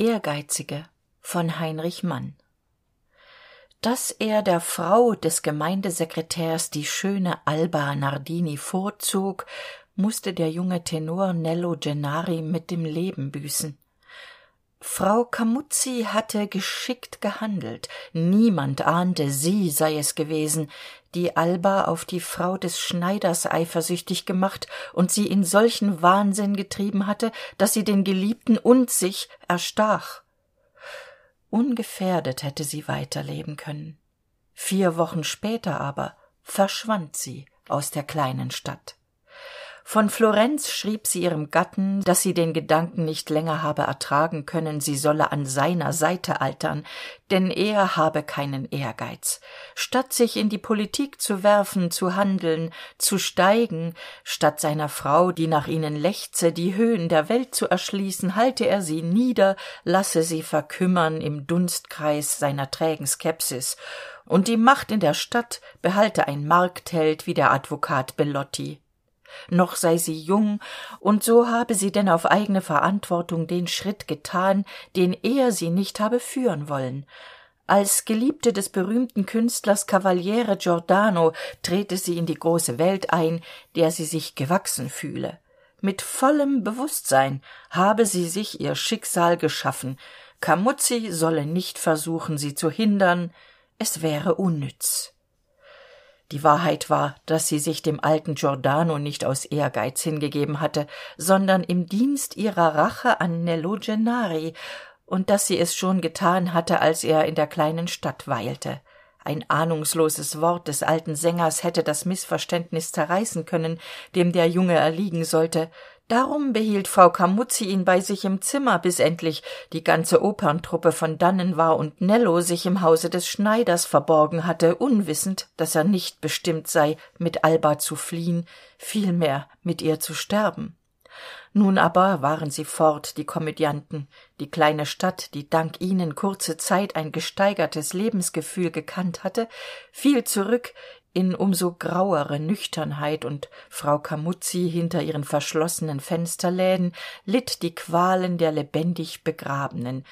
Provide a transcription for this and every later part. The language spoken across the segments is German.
Ehrgeizige von Heinrich Mann Dass er der Frau des Gemeindesekretärs die schöne Alba Nardini vorzog, musste der junge Tenor Nello Gennari mit dem Leben büßen. Frau Camuzzi hatte geschickt gehandelt. Niemand ahnte, sie sei es gewesen, die Alba auf die Frau des Schneiders eifersüchtig gemacht und sie in solchen Wahnsinn getrieben hatte, dass sie den Geliebten und sich erstach. Ungefährdet hätte sie weiterleben können. Vier Wochen später aber verschwand sie aus der kleinen Stadt. Von Florenz schrieb sie ihrem Gatten, dass sie den Gedanken nicht länger habe ertragen können, sie solle an seiner Seite altern, denn er habe keinen Ehrgeiz. Statt sich in die Politik zu werfen, zu handeln, zu steigen, statt seiner Frau, die nach ihnen lechze, die Höhen der Welt zu erschließen, halte er sie nieder, lasse sie verkümmern im Dunstkreis seiner trägen Skepsis, und die Macht in der Stadt behalte ein Marktheld wie der Advokat Bellotti noch sei sie jung. Und so habe sie denn auf eigene verantwortung den schritt getan den er sie nicht habe führen wollen. Als geliebte des berühmten künstlers cavaliere giordano trete sie in die große welt ein der sie sich gewachsen fühle. Mit vollem bewußtsein habe sie sich ihr schicksal geschaffen. Camuzzi solle nicht versuchen sie zu hindern. Es wäre unnütz die wahrheit war dass sie sich dem alten giordano nicht aus ehrgeiz hingegeben hatte sondern im dienst ihrer rache an nello gennari und dass sie es schon getan hatte als er in der kleinen stadt weilte. Ein ahnungsloses wort des alten sängers hätte das mißverständnis zerreißen können dem der junge erliegen sollte darum behielt frau camuzzi ihn bei sich im zimmer bis endlich die ganze operntruppe von dannen war und nello sich im hause des schneiders verborgen hatte unwissend dass er nicht bestimmt sei mit alba zu fliehen vielmehr mit ihr zu sterben. Nun aber waren sie fort die komödianten. Die kleine stadt die dank ihnen kurze zeit ein gesteigertes lebensgefühl gekannt hatte fiel zurück in um grauere nüchternheit und frau camuzzi hinter ihren verschlossenen fensterläden litt die qualen der lebendig begrabenen.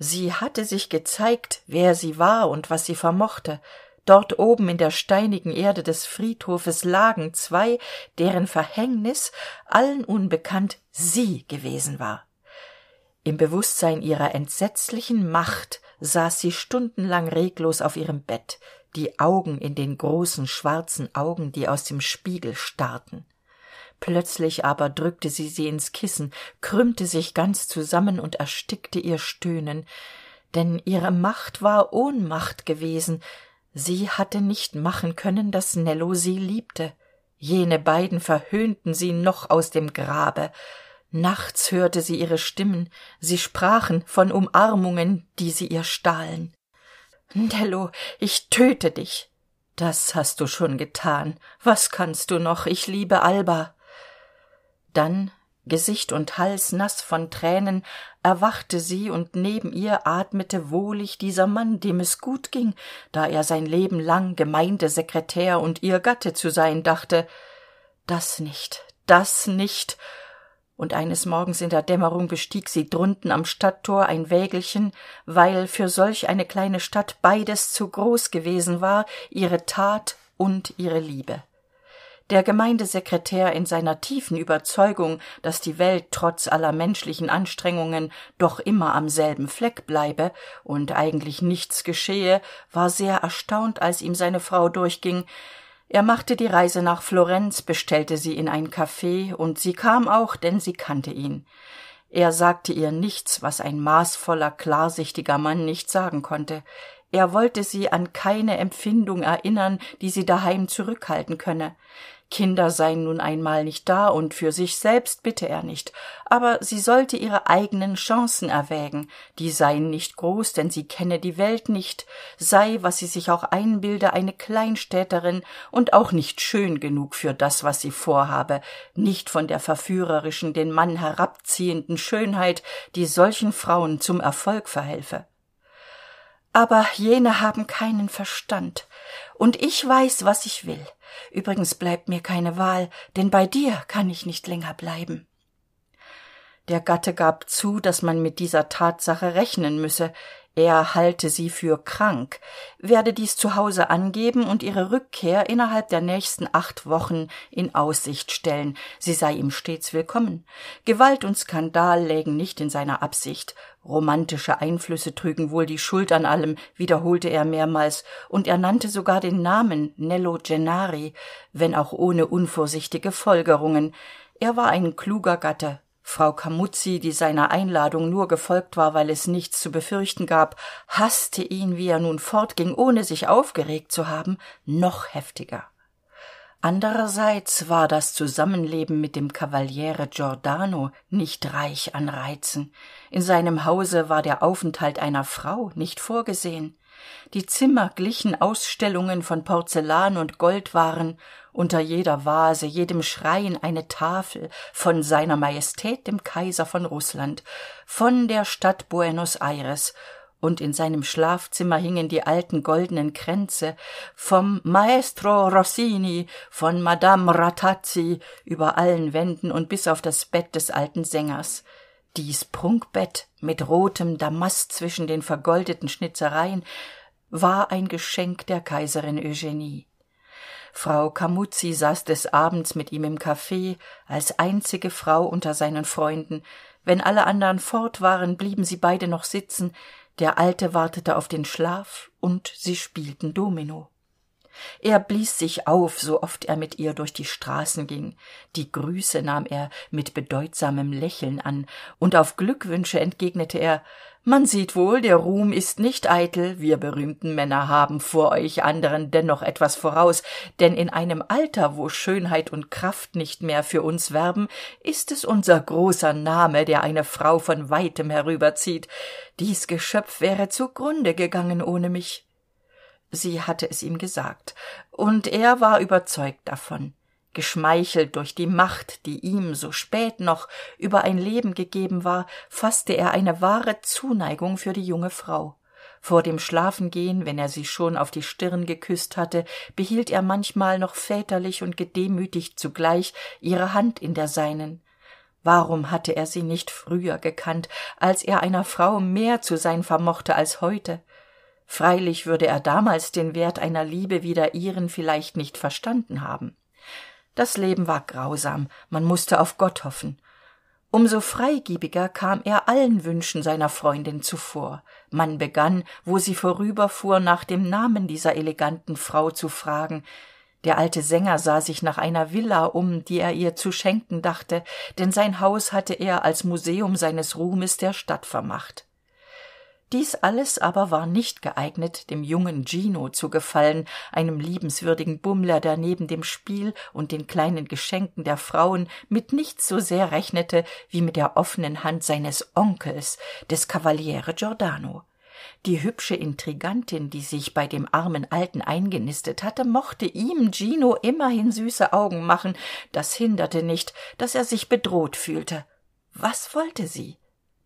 Sie hatte sich gezeigt wer sie war und was sie vermochte. Dort oben in der steinigen erde des friedhofes lagen zwei deren verhängnis allen unbekannt sie gewesen war. Im bewußtsein ihrer entsetzlichen macht saß sie stundenlang reglos auf ihrem bett die augen in den großen schwarzen augen die aus dem spiegel starrten. Plötzlich aber drückte sie sie ins kissen krümmte sich ganz zusammen und erstickte ihr stöhnen denn ihre macht war ohnmacht gewesen. Sie hatte nicht machen können dass nello sie liebte. Jene beiden verhöhnten sie noch aus dem grabe. Nachts hörte sie ihre stimmen sie sprachen von umarmungen die sie ihr stahlen Nello, ich töte dich. Das hast du schon getan. Was kannst du noch? Ich liebe Alba. Dann, Gesicht und Hals nass von Tränen, erwachte sie und neben ihr atmete wohlig dieser Mann, dem es gut ging, da er sein Leben lang Gemeindesekretär und ihr Gatte zu sein dachte. Das nicht, das nicht und eines morgens in der dämmerung bestieg sie drunten am stadttor ein wägelchen weil für solch eine kleine stadt beides zu groß gewesen war ihre tat und ihre liebe. Der gemeindesekretär in seiner tiefen überzeugung dass die welt trotz aller menschlichen anstrengungen doch immer am selben fleck bleibe und eigentlich nichts geschehe war sehr erstaunt als ihm seine frau durchging er machte die reise nach florenz bestellte sie in ein caf und sie kam auch denn sie kannte ihn. Er sagte ihr nichts was ein maßvoller klarsichtiger mann nicht sagen konnte. Er wollte sie an keine empfindung erinnern die sie daheim zurückhalten könne kinder seien nun einmal nicht da und für sich selbst bitte er nicht. Aber sie sollte ihre eigenen chancen erwägen. Die seien nicht groß denn sie kenne die welt nicht. Sei was sie sich auch einbilde eine kleinstädterin und auch nicht schön genug für das was sie vorhabe. Nicht von der verführerischen den mann herabziehenden schönheit die solchen frauen zum erfolg verhelfe. Aber jene haben keinen verstand. Und ich weiß was ich will übrigens bleibt mir keine wahl denn bei dir kann ich nicht länger bleiben. Der gatte gab zu dass man mit dieser tatsache rechnen müsse er halte sie für krank. Werde dies zu hause angeben und ihre rückkehr innerhalb der nächsten acht wochen in aussicht stellen. Sie sei ihm stets willkommen. Gewalt und skandal lägen nicht in seiner absicht. Romantische einflüsse trügen wohl die schuld an allem wiederholte er mehrmals. Und er nannte sogar den namen nello gennari wenn auch ohne unvorsichtige folgerungen. Er war ein kluger gatte frau Camuzzi, die seiner einladung nur gefolgt war weil es nichts zu befürchten gab haßte ihn wie er nun fortging ohne sich aufgeregt zu haben noch heftiger. Andererseits war das zusammenleben mit dem cavaliere giordano nicht reich an reizen. In seinem hause war der aufenthalt einer frau nicht vorgesehen die zimmer glichen ausstellungen von porzellan und goldwaren unter jeder vase jedem schrein eine tafel von seiner majestät dem kaiser von rußland von der stadt buenos aires und in seinem schlafzimmer hingen die alten goldenen kränze vom maestro rossini von madame ratazzi über allen wänden und bis auf das bett des alten sängers dies prunkbett mit rotem damast zwischen den vergoldeten schnitzereien war ein geschenk der kaiserin eugenie. Frau Camuzzi saß des abends mit ihm im caf als einzige frau unter seinen freunden. Wenn alle andern fort waren blieben sie beide noch sitzen. Der alte wartete auf den schlaf und sie spielten domino er blies sich auf so oft er mit ihr durch die straßen ging. Die grüße nahm er mit bedeutsamem lächeln an. Und auf glückwünsche entgegnete er man sieht wohl der ruhm ist nicht eitel. Wir berühmten männer haben vor euch anderen dennoch etwas voraus. Denn in einem alter wo schönheit und kraft nicht mehr für uns werben ist es unser großer name der eine frau von weitem herüberzieht. Dies geschöpf wäre zugrunde gegangen ohne mich sie hatte es ihm gesagt. Und er war überzeugt davon. Geschmeichelt durch die macht die ihm so spät noch über ein leben gegeben war fasste er eine wahre zuneigung für die junge frau. Vor dem schlafengehen wenn er sie schon auf die stirn geküsst hatte behielt er manchmal noch väterlich und gedemütigt zugleich ihre hand in der seinen. Warum hatte er sie nicht früher gekannt als er einer frau mehr zu sein vermochte als heute freilich würde er damals den wert einer liebe wie der ihren vielleicht nicht verstanden haben. Das leben war grausam man musste auf gott hoffen. Um so freigebiger kam er allen wünschen seiner freundin zuvor. Man begann wo sie vorüberfuhr nach dem namen dieser eleganten frau zu fragen. Der alte sänger sah sich nach einer villa um die er ihr zu schenken dachte denn sein haus hatte er als museum seines ruhmes der stadt vermacht dies alles aber war nicht geeignet dem jungen gino zu gefallen einem liebenswürdigen bummler der neben dem spiel und den kleinen geschenken der frauen mit nichts so sehr rechnete wie mit der offenen hand seines onkels des cavaliere giordano. Die hübsche intrigantin die sich bei dem armen alten eingenistet hatte mochte ihm gino immerhin süße augen machen. Das hinderte nicht dass er sich bedroht fühlte. Was wollte sie?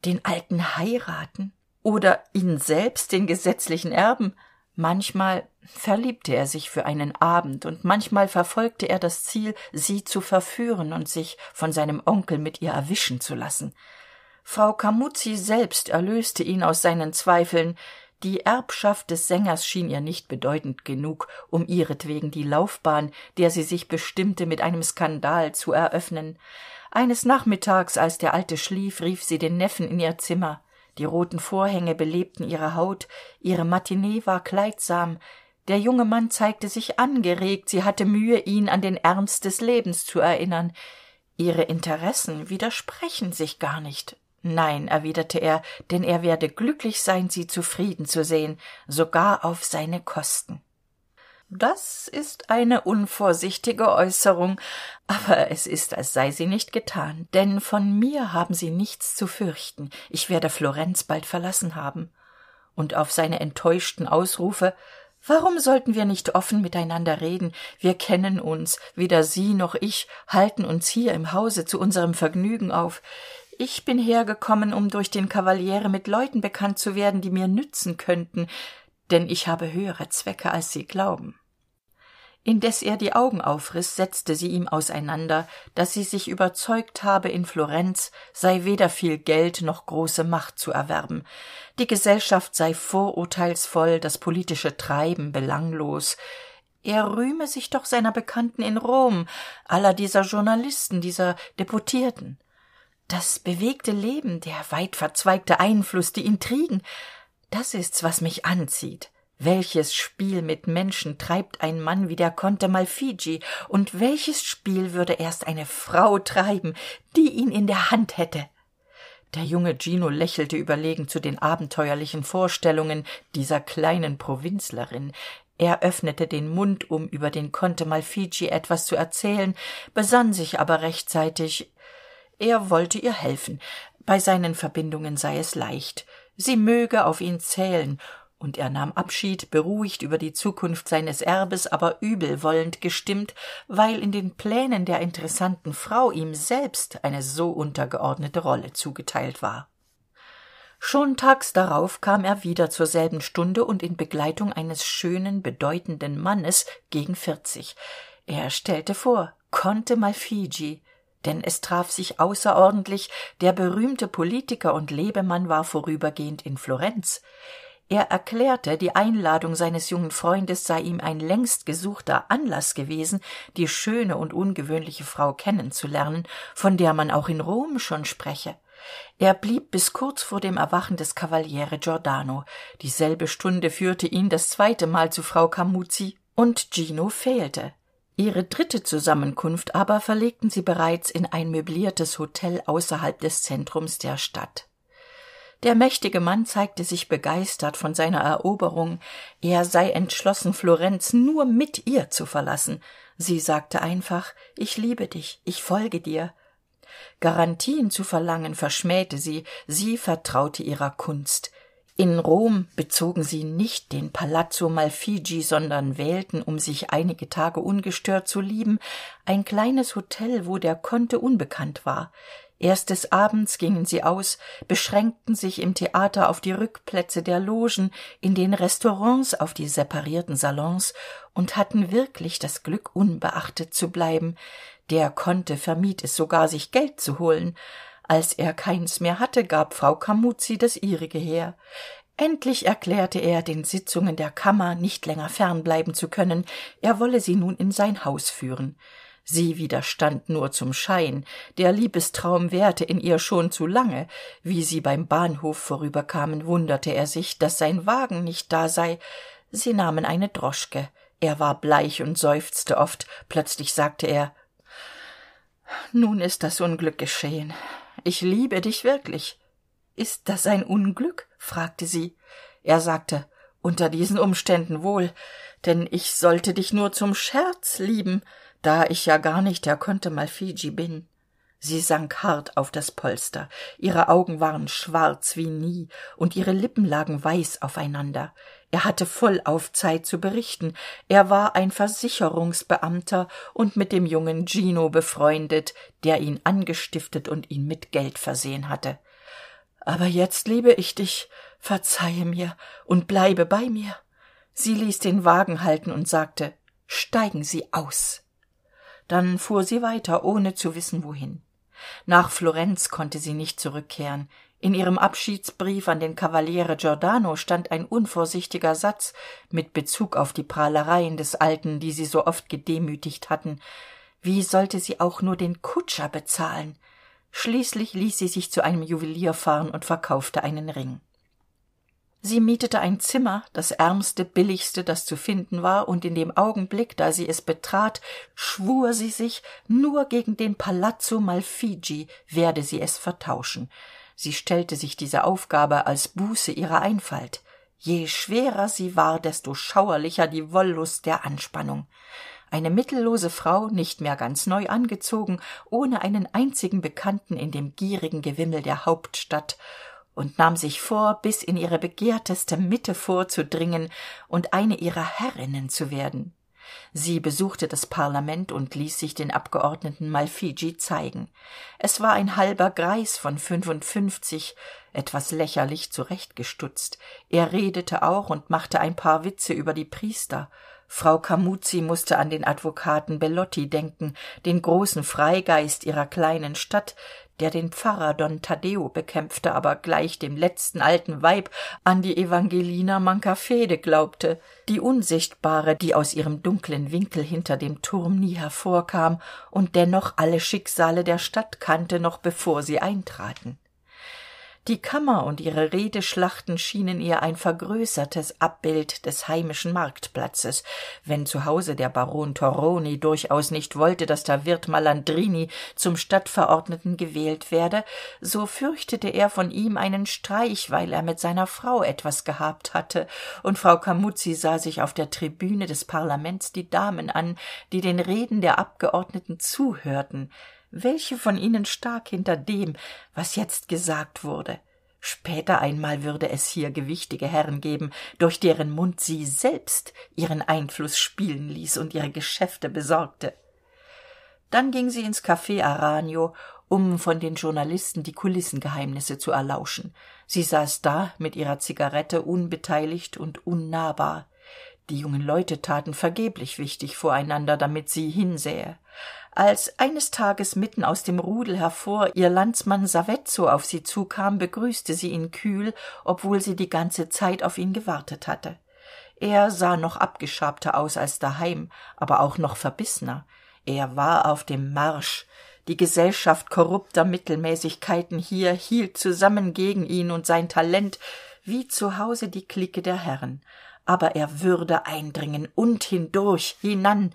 Den alten heiraten oder ihn selbst den gesetzlichen erben. Manchmal verliebte er sich für einen abend und manchmal verfolgte er das ziel sie zu verführen und sich von seinem onkel mit ihr erwischen zu lassen. Frau Camuzzi selbst erlöste ihn aus seinen zweifeln. Die erbschaft des sängers schien ihr nicht bedeutend genug um ihretwegen die laufbahn der sie sich bestimmte mit einem skandal zu eröffnen. Eines nachmittags als der alte schlief rief sie den neffen in ihr zimmer die roten vorhänge belebten ihre haut ihre matinee war kleidsam. Der junge mann zeigte sich angeregt sie hatte mühe ihn an den ernst des lebens zu erinnern. Ihre interessen widersprechen sich gar nicht. Nein erwiderte er denn er werde glücklich sein sie zufrieden zu sehen sogar auf seine kosten das ist eine unvorsichtige äußerung aber es ist als sei sie nicht getan denn von mir haben sie nichts zu fürchten. Ich werde florenz bald verlassen haben. Und auf seine enttäuschten ausrufe warum sollten wir nicht offen miteinander reden? Wir kennen uns weder sie noch ich halten uns hier im hause zu unserem vergnügen auf. Ich bin hergekommen um durch den kavaliere mit leuten bekannt zu werden die mir nützen könnten denn ich habe höhere zwecke als sie glauben. Indes er die augen aufriß setzte sie ihm auseinander dass sie sich überzeugt habe in florenz sei weder viel geld noch große macht zu erwerben. Die gesellschaft sei vorurteilsvoll das politische treiben belanglos. Er rühme sich doch seiner bekannten in rom aller dieser journalisten dieser deputierten. Das bewegte leben der weitverzweigte einfluß die intrigen das ist's was mich anzieht. Welches spiel mit menschen treibt ein mann wie der conte malfigi? Und welches spiel würde erst eine frau treiben die ihn in der hand hätte? Der junge gino lächelte überlegen zu den abenteuerlichen vorstellungen dieser kleinen provinzlerin. Er öffnete den mund um über den conte malfigi etwas zu erzählen besann sich aber rechtzeitig. Er wollte ihr helfen. Bei seinen verbindungen sei es leicht sie möge auf ihn zählen. Und er nahm abschied beruhigt über die zukunft seines erbes aber übelwollend gestimmt weil in den plänen der interessanten frau ihm selbst eine so untergeordnete rolle zugeteilt war. Schon tags darauf kam er wieder zur selben stunde und in begleitung eines schönen bedeutenden mannes gegen vierzig. Er stellte vor conte malfigi denn es traf sich außerordentlich der berühmte politiker und lebemann war vorübergehend in florenz. Er erklärte die einladung seines jungen freundes sei ihm ein längst gesuchter anlaß gewesen die schöne und ungewöhnliche frau kennenzulernen von der man auch in rom schon spreche. Er blieb bis kurz vor dem erwachen des cavaliere giordano. Dieselbe stunde führte ihn das zweite mal zu frau camuzzi und gino fehlte ihre dritte zusammenkunft aber verlegten sie bereits in ein möbliertes hotel außerhalb des zentrums der stadt. Der mächtige mann zeigte sich begeistert von seiner eroberung. Er sei entschlossen florenz nur mit ihr zu verlassen. Sie sagte einfach ich liebe dich ich folge dir. Garantien zu verlangen verschmähte sie. Sie vertraute ihrer kunst in rom bezogen sie nicht den palazzo malfigi sondern wählten um sich einige tage ungestört zu lieben ein kleines hotel wo der conte unbekannt war. Erst des abends gingen sie aus beschränkten sich im theater auf die rückplätze der logen in den restaurants auf die separierten salons und hatten wirklich das glück unbeachtet zu bleiben. Der Conte vermied es sogar sich geld zu holen als er keins mehr hatte gab frau Camuzzi das ihrige her. Endlich erklärte er den sitzungen der kammer nicht länger fernbleiben zu können. Er wolle sie nun in sein haus führen. Sie widerstand nur zum schein. Der liebestraum währte in ihr schon zu lange. Wie sie beim bahnhof vorüberkamen wunderte er sich dass sein wagen nicht da sei. Sie nahmen eine droschke. Er war bleich und seufzte oft. Plötzlich sagte er nun ist das unglück geschehen ich liebe dich wirklich. Ist das ein unglück? fragte sie. Er sagte unter diesen umständen wohl denn ich sollte dich nur zum scherz lieben da ich ja gar nicht der conte malfigi bin sie sank hart auf das polster. Ihre augen waren schwarz wie nie und ihre lippen lagen weiß aufeinander. Er hatte vollauf zeit zu berichten. Er war ein versicherungsbeamter und mit dem jungen gino befreundet der ihn angestiftet und ihn mit geld versehen hatte. Aber jetzt liebe ich dich. Verzeihe mir und bleibe bei mir. Sie ließ den wagen halten und sagte steigen sie aus. Dann fuhr sie weiter ohne zu wissen wohin nach florenz konnte sie nicht zurückkehren. In ihrem abschiedsbrief an den cavaliere giordano stand ein unvorsichtiger satz mit bezug auf die prahlereien des alten die sie so oft gedemütigt hatten. Wie sollte sie auch nur den kutscher bezahlen? Schließlich ließ sie sich zu einem juwelier fahren und verkaufte einen ring sie mietete ein zimmer das ärmste billigste das zu finden war und in dem augenblick da sie es betrat schwur sie sich nur gegen den palazzo malfigi werde sie es vertauschen. Sie stellte sich diese aufgabe als buße ihrer einfalt. Je schwerer sie war desto schauerlicher die wollust der anspannung. Eine mittellose frau nicht mehr ganz neu angezogen ohne einen einzigen bekannten in dem gierigen gewimmel der hauptstadt und nahm sich vor bis in ihre begehrteste mitte vorzudringen und eine ihrer herrinnen zu werden. Sie besuchte das parlament und ließ sich den abgeordneten malfigi zeigen. Es war ein halber greis von fünfundfünfzig etwas lächerlich zurechtgestutzt. Er redete auch und machte ein paar witze über die priester. Frau camuzzi musste an den advokaten bellotti denken den großen freigeist ihrer kleinen stadt der den pfarrer don taddeo bekämpfte aber gleich dem letzten alten weib an die evangelina mancafede glaubte die unsichtbare die aus ihrem dunklen winkel hinter dem turm nie hervorkam und dennoch alle schicksale der stadt kannte noch bevor sie eintraten die kammer und ihre redeschlachten schienen ihr ein vergrößertes abbild des heimischen marktplatzes. Wenn zu hause der baron torroni durchaus nicht wollte dass der wirt malandrini zum stadtverordneten gewählt werde so fürchtete er von ihm einen streich weil er mit seiner frau etwas gehabt hatte. Und frau camuzzi sah sich auf der tribüne des parlaments die damen an die den reden der abgeordneten zuhörten welche von ihnen stak hinter dem was jetzt gesagt wurde? Später einmal würde es hier gewichtige herren geben durch deren mund sie selbst ihren einfluß spielen ließ und ihre geschäfte besorgte. Dann ging sie ins caf aranio um von den journalisten die kulissengeheimnisse zu erlauschen. Sie saß da mit ihrer zigarette unbeteiligt und unnahbar. Die jungen leute taten vergeblich wichtig voreinander damit sie hinsähe als eines tages mitten aus dem rudel hervor ihr landsmann savezzo auf sie zukam begrüßte sie ihn kühl obwohl sie die ganze zeit auf ihn gewartet hatte. Er sah noch abgeschabter aus als daheim aber auch noch verbissener. Er war auf dem marsch. Die gesellschaft korrupter mittelmäßigkeiten hier hielt zusammen gegen ihn und sein talent wie zu hause die clique der herren. Aber er würde eindringen und hindurch hinan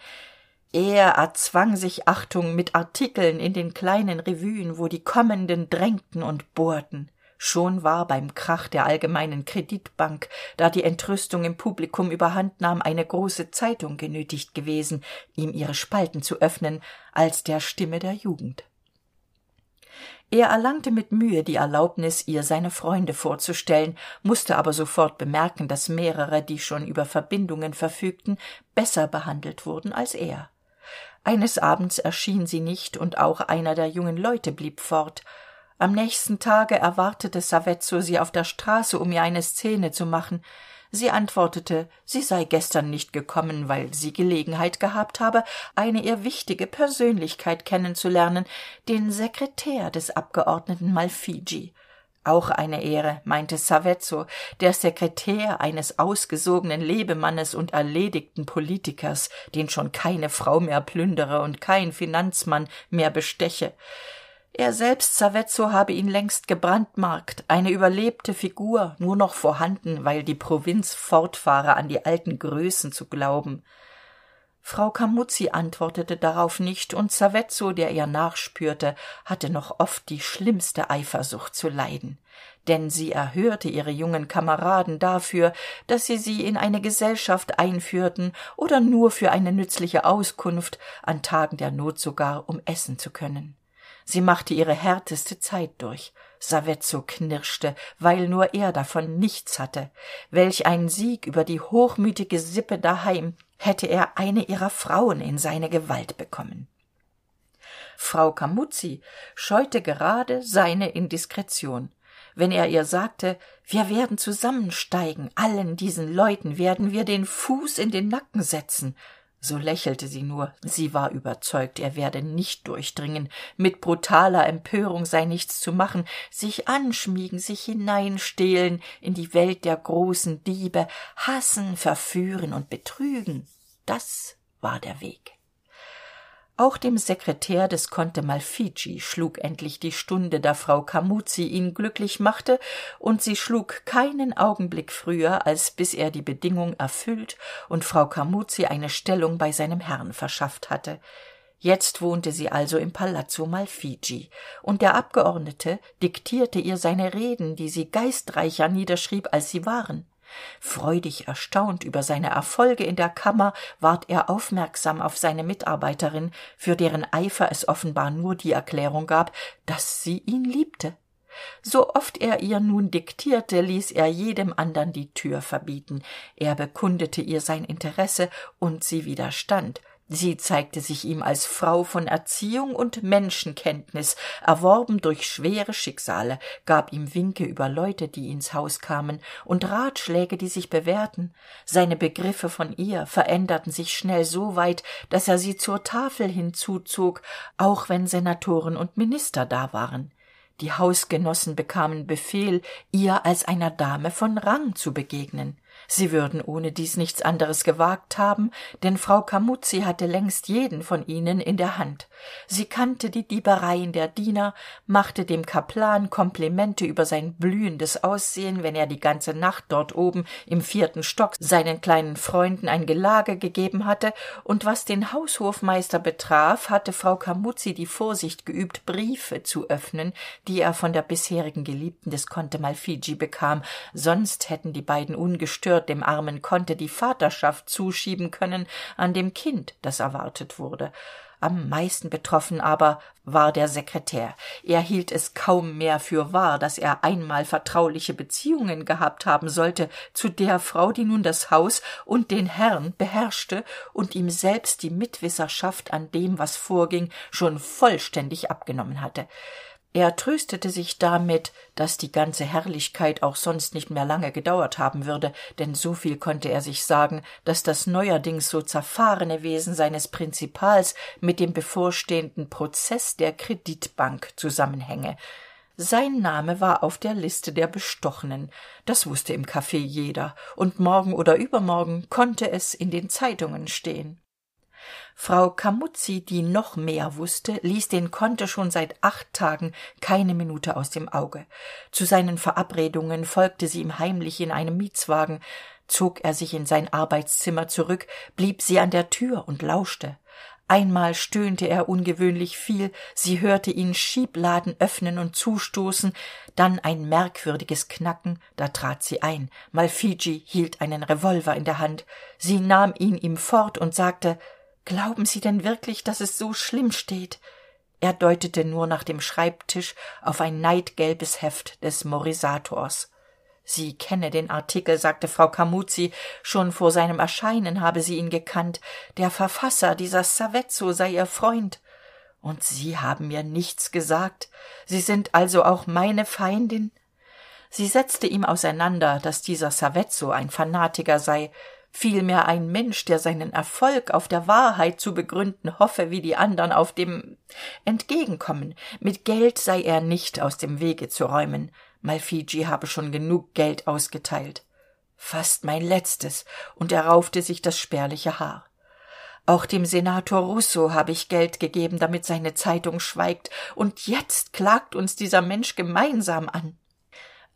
er erzwang sich achtung mit artikeln in den kleinen revuen wo die kommenden drängten und bohrten. Schon war beim krach der allgemeinen kreditbank da die entrüstung im publikum überhandnahm eine große zeitung genötigt gewesen ihm ihre spalten zu öffnen als der stimme der jugend. Er erlangte mit mühe die erlaubnis ihr seine freunde vorzustellen musste aber sofort bemerken dass mehrere die schon über verbindungen verfügten besser behandelt wurden als er eines abends erschien sie nicht und auch einer der jungen leute blieb fort. Am nächsten tage erwartete savezzo sie auf der straße um ihr eine szene zu machen. Sie antwortete sie sei gestern nicht gekommen weil sie gelegenheit gehabt habe eine ihr wichtige persönlichkeit kennenzulernen den sekretär des abgeordneten auch eine ehre meinte savezzo der sekretär eines ausgesogenen lebemannes und erledigten politikers den schon keine frau mehr plündere und kein finanzmann mehr besteche. Er selbst savezzo habe ihn längst gebrandmarkt. Eine überlebte figur nur noch vorhanden weil die provinz fortfahre an die alten größen zu glauben frau camuzzi antwortete darauf nicht und savezzo der ihr nachspürte hatte noch oft die schlimmste eifersucht zu leiden. Denn sie erhörte ihre jungen kameraden dafür dass sie sie in eine gesellschaft einführten oder nur für eine nützliche auskunft an tagen der not sogar um essen zu können. Sie machte ihre härteste zeit durch. Savezzo knirschte weil nur er davon nichts hatte. Welch ein sieg über die hochmütige sippe daheim hätte er eine ihrer frauen in seine gewalt bekommen. Frau camuzzi scheute gerade seine indiskretion wenn er ihr sagte wir werden zusammensteigen allen diesen leuten werden wir den fuß in den nacken setzen so lächelte sie nur. Sie war überzeugt er werde nicht durchdringen. Mit brutaler empörung sei nichts zu machen. Sich anschmiegen sich hineinstehlen in die welt der großen diebe. Hassen verführen und betrügen. Das war der weg auch dem sekretär des conte malfici schlug endlich die stunde da frau camuzzi ihn glücklich machte und sie schlug keinen augenblick früher als bis er die bedingung erfüllt und frau camuzzi eine stellung bei seinem herrn verschafft hatte. Jetzt wohnte sie also im palazzo malfici und der abgeordnete diktierte ihr seine reden die sie geistreicher niederschrieb als sie waren freudig erstaunt über seine erfolge in der kammer ward er aufmerksam auf seine mitarbeiterin für deren eifer es offenbar nur die erklärung gab dass sie ihn liebte. So oft er ihr nun diktierte ließ er jedem andern die tür verbieten. Er bekundete ihr sein interesse und sie widerstand sie zeigte sich ihm als frau von erziehung und menschenkenntnis erworben durch schwere schicksale gab ihm winke über leute die ins haus kamen und ratschläge die sich bewährten. Seine begriffe von ihr veränderten sich schnell so weit dass er sie zur tafel hinzuzog auch wenn senatoren und minister da waren. Die hausgenossen bekamen befehl ihr als einer dame von rang zu begegnen sie würden ohnedies nichts anderes gewagt haben denn frau Camuzzi hatte längst jeden von ihnen in der hand. Sie kannte die diebereien der diener machte dem kaplan komplimente über sein blühendes aussehen wenn er die ganze nacht dort oben im vierten stock seinen kleinen freunden ein gelage gegeben hatte. Und was den haushofmeister betraf hatte frau Camuzzi die vorsicht geübt briefe zu öffnen die er von der bisherigen geliebten des conte malfigi bekam. Sonst hätten die beiden ungestört wird dem armen conte die vaterschaft zuschieben können an dem kind das erwartet wurde. Am meisten betroffen aber war der sekretär. Er hielt es kaum mehr für wahr dass er einmal vertrauliche beziehungen gehabt haben sollte zu der frau die nun das haus und den herrn beherrschte und ihm selbst die mitwisserschaft an dem was vorging schon vollständig abgenommen hatte er tröstete sich damit dass die ganze herrlichkeit auch sonst nicht mehr lange gedauert haben würde denn so viel konnte er sich sagen dass das neuerdings so zerfahrene wesen seines prinzipals mit dem bevorstehenden prozeß der kreditbank zusammenhänge. Sein name war auf der liste der bestochenen. Das wusste im caf jeder. Und morgen oder übermorgen konnte es in den zeitungen stehen frau Camuzzi, die noch mehr wusste ließ den Conte schon seit acht tagen keine minute aus dem auge. Zu seinen verabredungen folgte sie ihm heimlich in einem mietswagen. Zog er sich in sein arbeitszimmer zurück blieb sie an der tür und lauschte. Einmal stöhnte er ungewöhnlich viel sie hörte ihn schiebladen öffnen und zustoßen dann ein merkwürdiges knacken da trat sie ein. Malfigi hielt einen revolver in der hand. Sie nahm ihn ihm fort und sagte glauben sie denn wirklich dass es so schlimm steht? Er deutete nur nach dem schreibtisch auf ein neidgelbes heft des morisators. Sie kenne den artikel sagte frau Camuzzi. schon vor seinem erscheinen habe sie ihn gekannt. Der verfasser dieser savezzo sei ihr freund. Und sie haben mir nichts gesagt. Sie sind also auch meine feindin? Sie setzte ihm auseinander dass dieser savezzo ein fanatiker sei vielmehr ein mensch der seinen erfolg auf der wahrheit zu begründen hoffe wie die andern auf dem entgegenkommen. Mit geld sei er nicht aus dem wege zu räumen. Malfigi habe schon genug geld ausgeteilt. Fast mein letztes. Und er raufte sich das spärliche haar. Auch dem senator russo habe ich geld gegeben damit seine zeitung schweigt. Und jetzt klagt uns dieser mensch gemeinsam an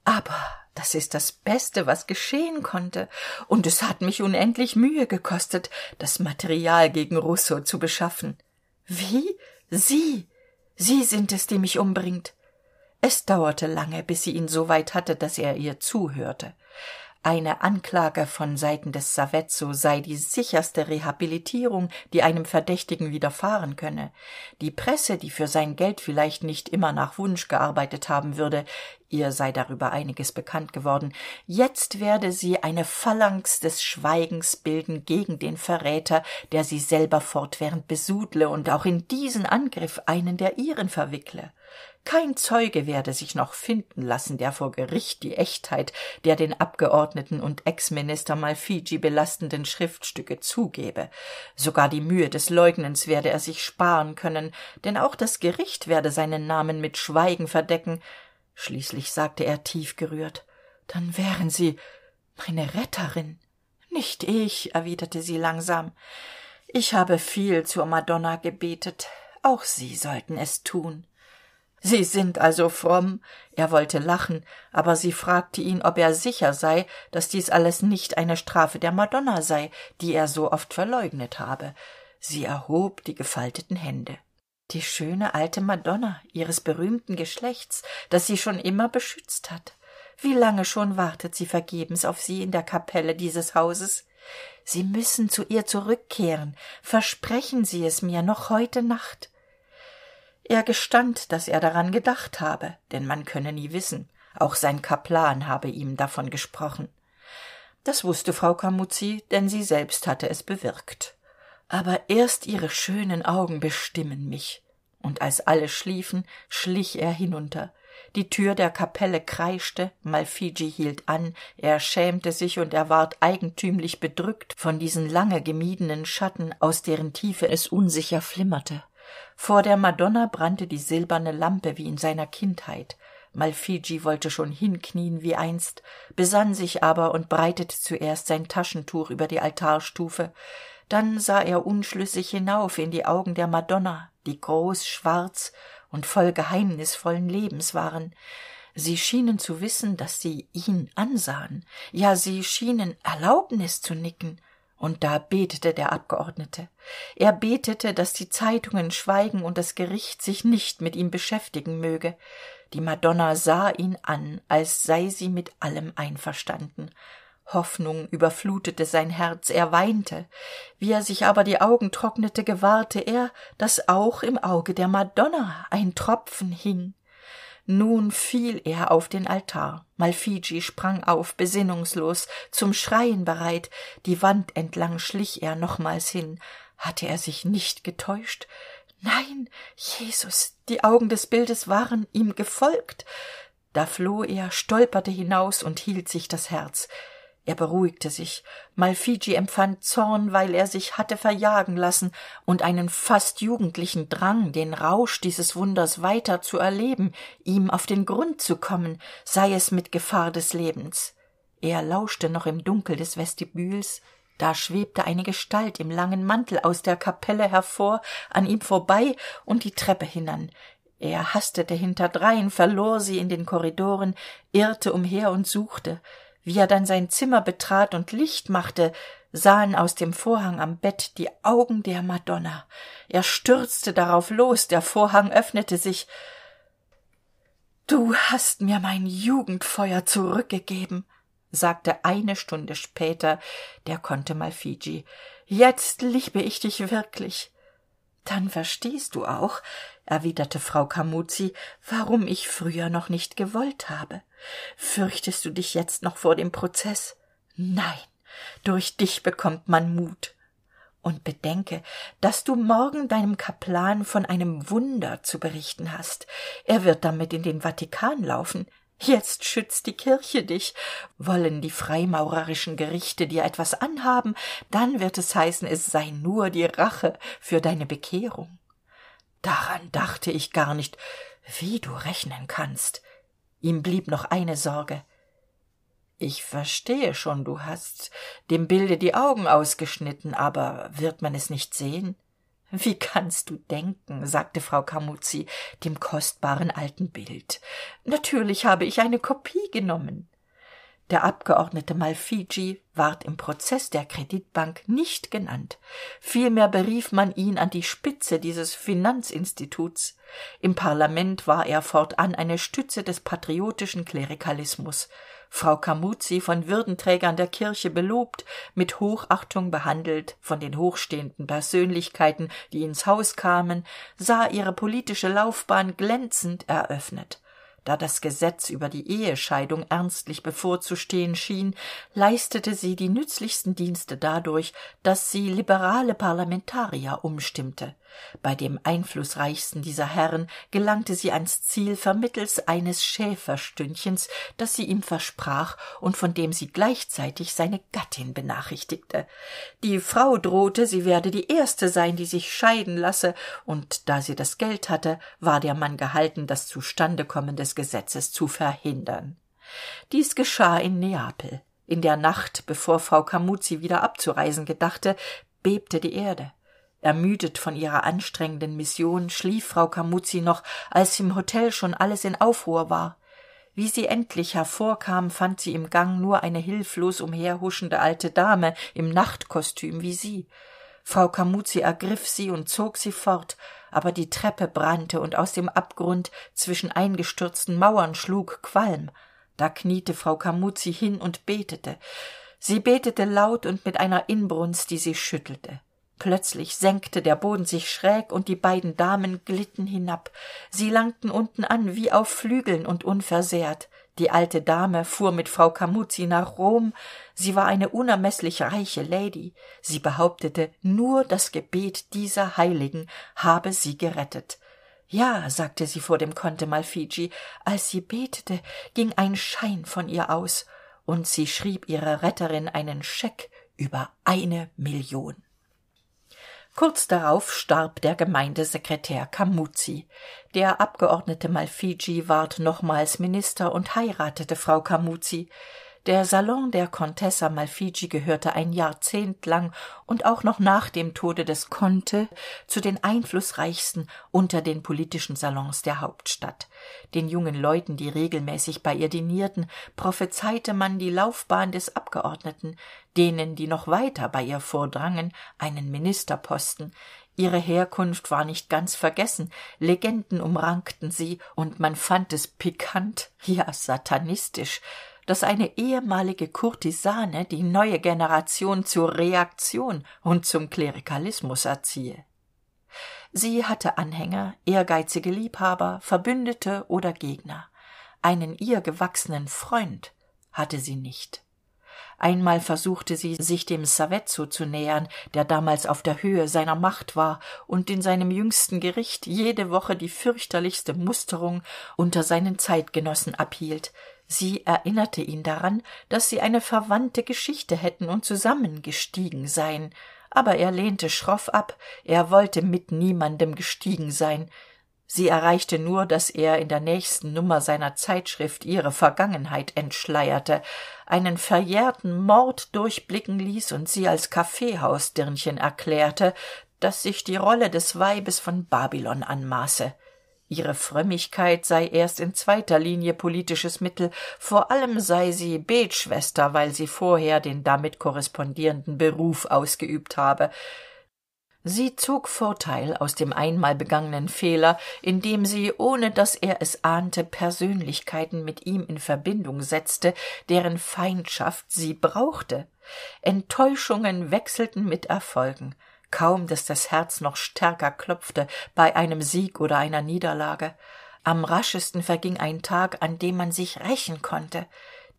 aber das ist das beste was geschehen konnte. Und es hat mich unendlich mühe gekostet das material gegen russo zu beschaffen. Wie? Sie? Sie sind es die mich umbringt. Es dauerte lange bis sie ihn so weit hatte dass er ihr zuhörte eine anklage von seiten des savezzo sei die sicherste rehabilitierung die einem verdächtigen widerfahren könne. Die presse die für sein geld vielleicht nicht immer nach wunsch gearbeitet haben würde ihr sei darüber einiges bekannt geworden jetzt werde sie eine phalanx des schweigens bilden gegen den verräter der sie selber fortwährend besudle und auch in diesen angriff einen der ihren verwickle kein zeuge werde sich noch finden lassen der vor gericht die echtheit der den abgeordneten und ex-minister malfigi belastenden schriftstücke zugebe. Sogar die mühe des leugnens werde er sich sparen können denn auch das gericht werde seinen namen mit schweigen verdecken. Schließlich sagte er tief gerührt dann wären sie meine retterin nicht ich erwiderte sie langsam. Ich habe viel zur madonna gebetet auch sie sollten es tun sie sind also fromm. Er wollte lachen aber sie fragte ihn ob er sicher sei dass dies alles nicht eine strafe der madonna sei die er so oft verleugnet habe. Sie erhob die gefalteten hände. Die schöne alte madonna ihres berühmten geschlechts das sie schon immer beschützt hat. Wie lange schon wartet sie vergebens auf sie in der kapelle dieses hauses? Sie müssen zu ihr zurückkehren. Versprechen sie es mir noch heute nacht er gestand dass er daran gedacht habe denn man könne nie wissen. Auch sein kaplan habe ihm davon gesprochen. Das wusste frau Camuzzi, denn sie selbst hatte es bewirkt. Aber erst ihre schönen augen bestimmen mich. Und als alle schliefen schlich er hinunter. Die tür der kapelle kreischte malfigi hielt an er schämte sich und er ward eigentümlich bedrückt von diesen lange gemiedenen schatten aus deren tiefe es unsicher flimmerte vor der madonna brannte die silberne lampe wie in seiner kindheit. Malfigi wollte schon hinknien wie einst besann sich aber und breitete zuerst sein taschentuch über die altarstufe. Dann sah er unschlüssig hinauf in die augen der madonna die groß schwarz und voll geheimnisvollen lebens waren. Sie schienen zu wissen dass sie ihn ansahen. Ja sie schienen erlaubnis zu nicken und da betete der abgeordnete. Er betete dass die zeitungen schweigen und das gericht sich nicht mit ihm beschäftigen möge. Die madonna sah ihn an als sei sie mit allem einverstanden. Hoffnung überflutete sein herz er weinte. Wie er sich aber die augen trocknete gewahrte er dass auch im auge der madonna ein tropfen hing nun fiel er auf den altar. Malfigi sprang auf besinnungslos zum schreien bereit. Die wand entlang schlich er nochmals hin. Hatte er sich nicht getäuscht? Nein jesus die augen des bildes waren ihm gefolgt. Da floh er stolperte hinaus und hielt sich das herz er beruhigte sich. Malfigi empfand zorn weil er sich hatte verjagen lassen und einen fast jugendlichen drang den rausch dieses wunders weiter zu erleben ihm auf den grund zu kommen sei es mit gefahr des lebens. Er lauschte noch im dunkel des vestibüls da schwebte eine gestalt im langen mantel aus der kapelle hervor an ihm vorbei und die treppe hinan. Er hastete hinterdrein verlor sie in den korridoren irrte umher und suchte wie er dann sein zimmer betrat und licht machte sahen aus dem vorhang am bett die augen der madonna. Er stürzte darauf los der vorhang öffnete sich. Du hast mir mein jugendfeuer zurückgegeben sagte eine stunde später der konnte malfigi. Jetzt liebe ich dich wirklich. Dann verstehst du auch erwiderte frau Camuzzi, warum ich früher noch nicht gewollt habe. Fürchtest du dich jetzt noch vor dem prozeß nein durch dich bekommt man mut. Und bedenke dass du morgen deinem kaplan von einem wunder zu berichten hast. Er wird damit in den vatikan laufen. Jetzt schützt die kirche dich. Wollen die freimaurerischen gerichte dir etwas anhaben dann wird es heißen es sei nur die rache für deine bekehrung daran dachte ich gar nicht wie du rechnen kannst. Ihm blieb noch eine sorge. Ich verstehe schon du hast dem bilde die augen ausgeschnitten aber wird man es nicht sehen? Wie kannst du denken sagte frau Camuzzi dem kostbaren alten bild. Natürlich habe ich eine kopie genommen der abgeordnete malfigi ward im prozeß der kreditbank nicht genannt. Vielmehr berief man ihn an die spitze dieses finanzinstituts. Im parlament war er fortan eine stütze des patriotischen klerikalismus. Frau Camuzzi von würdenträgern der kirche belobt mit hochachtung behandelt von den hochstehenden persönlichkeiten die ins haus kamen sah ihre politische laufbahn glänzend eröffnet da das gesetz über die ehescheidung ernstlich bevorzustehen schien leistete sie die nützlichsten dienste dadurch dass sie liberale parlamentarier umstimmte bei dem einflußreichsten dieser herren gelangte sie ans ziel vermittels eines schäferstündchens das sie ihm versprach und von dem sie gleichzeitig seine gattin benachrichtigte. Die frau drohte sie werde die erste sein die sich scheiden lasse und da sie das geld hatte war der mann gehalten das zustandekommen des gesetzes zu verhindern. Dies geschah in neapel. In der nacht bevor frau Camuzzi wieder abzureisen gedachte bebte die erde ermüdet von ihrer anstrengenden mission schlief frau Camuzzi noch als im hotel schon alles in aufruhr war. Wie sie endlich hervorkam fand sie im gang nur eine hilflos umherhuschende alte dame im nachtkostüm wie sie. Frau Camuzzi ergriff sie und zog sie fort aber die treppe brannte und aus dem abgrund zwischen eingestürzten mauern schlug qualm. Da kniete frau Camuzzi hin und betete. Sie betete laut und mit einer inbrunst die sie schüttelte plötzlich senkte der boden sich schräg und die beiden damen glitten hinab. Sie langten unten an wie auf flügeln und unversehrt. Die alte dame fuhr mit frau camuzzi nach rom. Sie war eine unermeßlich reiche lady. Sie behauptete nur das gebet dieser heiligen habe sie gerettet. Ja sagte sie vor dem conte malfigi. Als sie betete ging ein schein von ihr aus. Und sie schrieb ihrer retterin einen scheck über eine million kurz darauf starb der gemeindesekretär Camuzzi. der abgeordnete malfigi ward nochmals minister und heiratete frau Camuzzi der salon der contessa malfigi gehörte ein jahrzehnt lang und auch noch nach dem tode des conte zu den einflußreichsten unter den politischen salons der hauptstadt. Den jungen leuten die regelmäßig bei ihr dinierten prophezeite man die laufbahn des abgeordneten denen die noch weiter bei ihr vordrangen einen ministerposten. Ihre herkunft war nicht ganz vergessen. Legenden umrankten sie und man fand es pikant ja satanistisch dass eine ehemalige kurtisane die neue generation zur reaktion und zum klerikalismus erziehe. Sie hatte anhänger ehrgeizige liebhaber verbündete oder gegner. Einen ihr gewachsenen freund hatte sie nicht. Einmal versuchte sie sich dem savezzo zu nähern der damals auf der höhe seiner macht war und in seinem jüngsten gericht jede woche die fürchterlichste musterung unter seinen zeitgenossen abhielt sie erinnerte ihn daran dass sie eine verwandte geschichte hätten und zusammengestiegen seien. Aber er lehnte schroff ab. Er wollte mit niemandem gestiegen sein. Sie erreichte nur dass er in der nächsten nummer seiner zeitschrift ihre vergangenheit entschleierte einen verjährten mord durchblicken ließ und sie als kaffeehausdirnchen erklärte das sich die rolle des weibes von babylon anmaße ihre frömmigkeit sei erst in zweiter linie politisches mittel vor allem sei sie betschwester weil sie vorher den damit korrespondierenden beruf ausgeübt habe. Sie zog vorteil aus dem einmal begangenen fehler indem sie ohne dass er es ahnte persönlichkeiten mit ihm in verbindung setzte deren feindschaft sie brauchte. Enttäuschungen wechselten mit erfolgen kaum dass das herz noch stärker klopfte bei einem sieg oder einer niederlage. Am raschesten verging ein tag an dem man sich rächen konnte.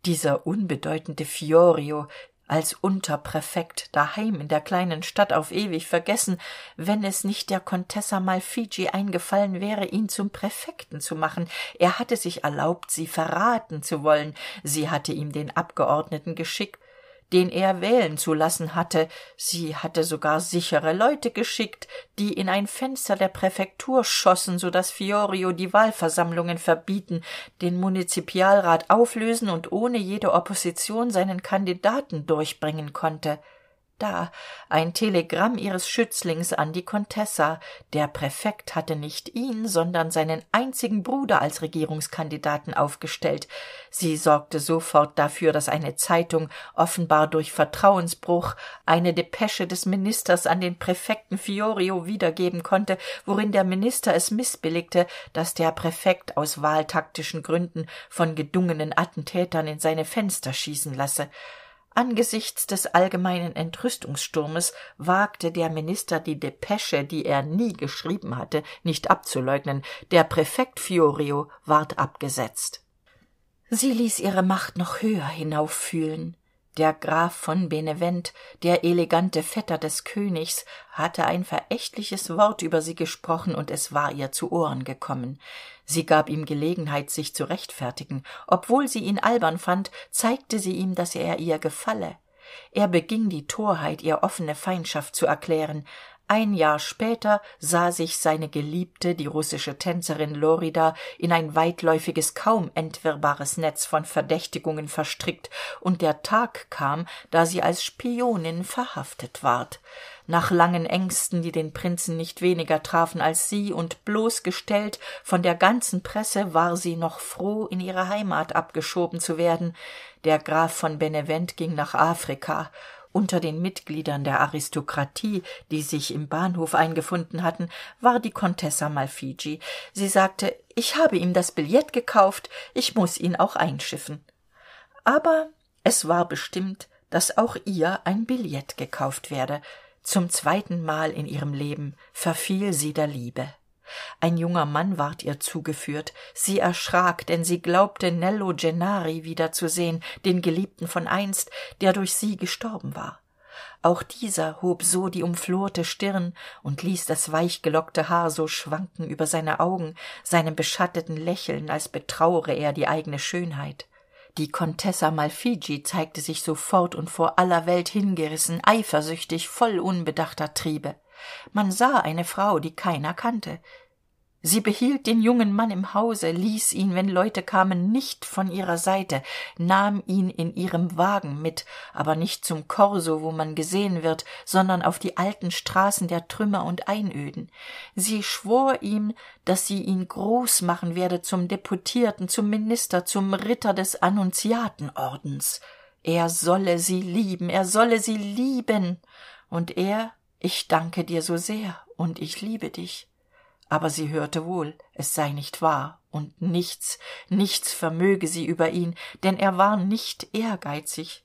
Dieser unbedeutende fiorio als unterpräfekt daheim in der kleinen stadt auf ewig vergessen wenn es nicht der contessa malfigi eingefallen wäre ihn zum präfekten zu machen. Er hatte sich erlaubt sie verraten zu wollen. Sie hatte ihm den abgeordneten geschickt den er wählen zu lassen hatte. Sie hatte sogar sichere leute geschickt die in ein fenster der präfektur schossen so dass fiorio die wahlversammlungen verbieten den munizipalrat auflösen und ohne jede opposition seinen kandidaten durchbringen konnte da ein telegramm ihres schützlings an die contessa. Der präfekt hatte nicht ihn sondern seinen einzigen bruder als regierungskandidaten aufgestellt. Sie sorgte sofort dafür dass eine zeitung offenbar durch vertrauensbruch eine depesche des ministers an den präfekten fiorio wiedergeben konnte worin der minister es mißbilligte dass der präfekt aus wahltaktischen gründen von gedungenen attentätern in seine fenster schießen lasse angesichts des allgemeinen entrüstungssturmes wagte der minister die depesche die er nie geschrieben hatte nicht abzuleugnen. Der präfekt fiorio ward abgesetzt. Sie ließ ihre macht noch höher hinauffühlen der graf von benevent der elegante vetter des königs hatte ein verächtliches wort über sie gesprochen und es war ihr zu ohren gekommen. Sie gab ihm gelegenheit sich zu rechtfertigen. Obwohl sie ihn albern fand zeigte sie ihm dass er ihr gefalle. Er beging die torheit ihr offene feindschaft zu erklären ein jahr später sah sich seine geliebte die russische tänzerin lorida in ein weitläufiges kaum entwirrbares netz von verdächtigungen verstrickt und der tag kam da sie als spionin verhaftet ward. Nach langen ängsten die den prinzen nicht weniger trafen als sie und bloßgestellt von der ganzen presse war sie noch froh in ihre heimat abgeschoben zu werden. Der graf von benevent ging nach afrika unter den mitgliedern der aristokratie die sich im bahnhof eingefunden hatten war die contessa malfigi. Sie sagte ich habe ihm das billett gekauft ich muss ihn auch einschiffen. Aber es war bestimmt dass auch ihr ein billett gekauft werde. Zum zweiten mal in ihrem leben verfiel sie der liebe ein junger mann ward ihr zugeführt. Sie erschrak denn sie glaubte nello gennari wiederzusehen den geliebten von einst der durch sie gestorben war. Auch dieser hob so die umflorte stirn und ließ das weichgelockte haar so schwanken über seine augen seinem beschatteten lächeln als betrauere er die eigene schönheit. Die contessa malfigi zeigte sich sofort und vor aller welt hingerissen eifersüchtig voll unbedachter triebe man sah eine frau die keiner kannte. Sie behielt den jungen mann im hause ließ ihn wenn leute kamen nicht von ihrer seite nahm ihn in ihrem wagen mit aber nicht zum korso wo man gesehen wird sondern auf die alten straßen der trümmer und einöden. Sie schwor ihm dass sie ihn groß machen werde zum deputierten zum minister zum ritter des annunziatenordens. Er solle sie lieben er solle sie lieben. Und er ich danke dir so sehr und ich liebe dich. Aber sie hörte wohl es sei nicht wahr und nichts nichts vermöge sie über ihn denn er war nicht ehrgeizig.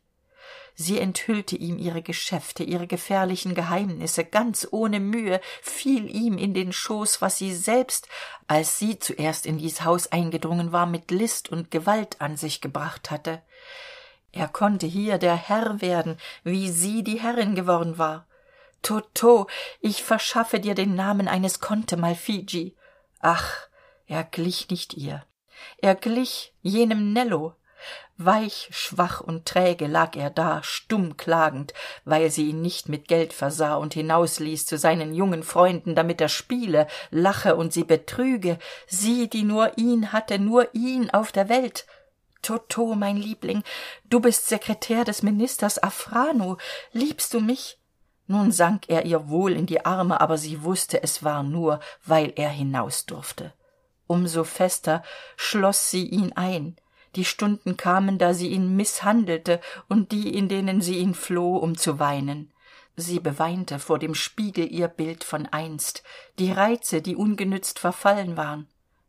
Sie enthüllte ihm ihre geschäfte ihre gefährlichen geheimnisse ganz ohne mühe fiel ihm in den schoß was sie selbst als sie zuerst in dies haus eingedrungen war mit list und gewalt an sich gebracht hatte. Er konnte hier der herr werden wie sie die herrin geworden war toto ich verschaffe dir den namen eines conte malfigi ach er glich nicht ihr. Er glich jenem nello. Weich schwach und träge lag er da stumm klagend weil sie ihn nicht mit geld versah und hinausließ zu seinen jungen freunden damit er spiele lache und sie betrüge. Sie die nur ihn hatte nur ihn auf der welt. Toto mein liebling du bist sekretär des ministers afrano. Liebst du mich nun sank er ihr wohl in die arme aber sie wusste es war nur weil er hinaus durfte. Um so fester schloss sie ihn ein. Die stunden kamen da sie ihn mißhandelte und die in denen sie ihn floh um zu weinen. Sie beweinte vor dem spiegel ihr bild von einst die reize die ungenützt verfallen waren.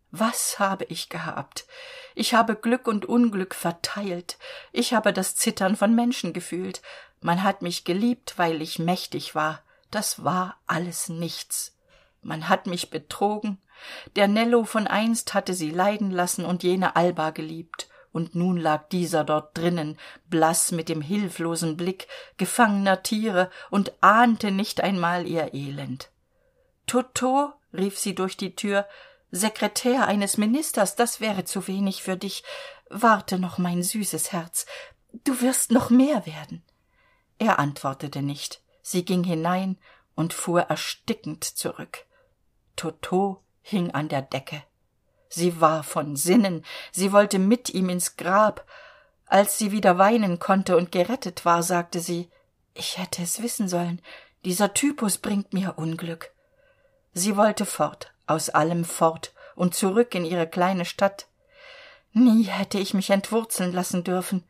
Was habe ich gehabt? Ich habe glück und unglück verteilt. Ich habe das zittern von menschen gefühlt man hat mich geliebt weil ich mächtig war. Das war alles nichts. Man hat mich betrogen. Der nello von einst hatte sie leiden lassen und jene alba geliebt. Und nun lag dieser dort drinnen blass mit dem hilflosen blick gefangener tiere und ahnte nicht einmal ihr elend. Toto rief sie durch die tür sekretär eines ministers das wäre zu wenig für dich. Warte noch mein süßes herz. Du wirst noch mehr werden er antwortete nicht. Sie ging hinein und fuhr erstickend zurück. Toto hing an der decke. Sie war von sinnen. Sie wollte mit ihm ins grab. Als sie wieder weinen konnte und gerettet war sagte sie ich hätte es wissen sollen. Dieser typus bringt mir unglück. Sie wollte fort aus allem fort und zurück in ihre kleine stadt. Nie hätte ich mich entwurzeln lassen dürfen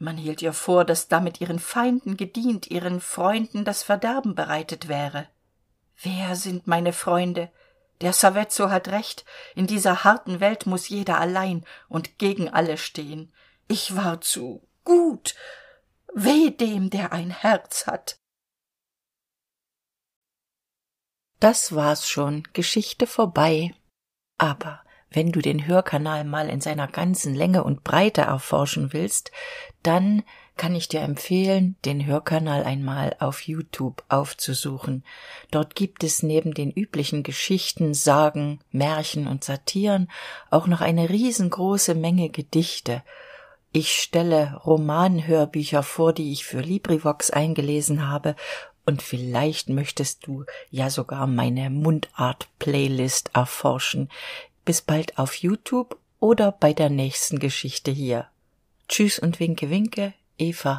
man hielt ihr vor dass damit ihren feinden gedient ihren freunden das verderben bereitet wäre. Wer sind meine freunde? Der sovetso hat recht. In dieser harten welt muss jeder allein und gegen alle stehen. Ich war zu gut. Weh dem der ein herz hat. Das war's schon. Geschichte vorbei. Aber wenn du den hörkanal mal in seiner ganzen länge und breite erforschen willst dann kann ich dir empfehlen den hörkanal einmal auf youtube aufzusuchen. Dort gibt es neben den üblichen geschichten sagen märchen und satiren auch noch eine riesengroße menge gedichte. Ich stelle romanhörbücher vor die ich für librivox eingelesen habe und vielleicht möchtest du ja sogar meine mundart playlist erforschen bis bald auf youtube oder bei der nächsten geschichte hier. Tschüss und winke winke eva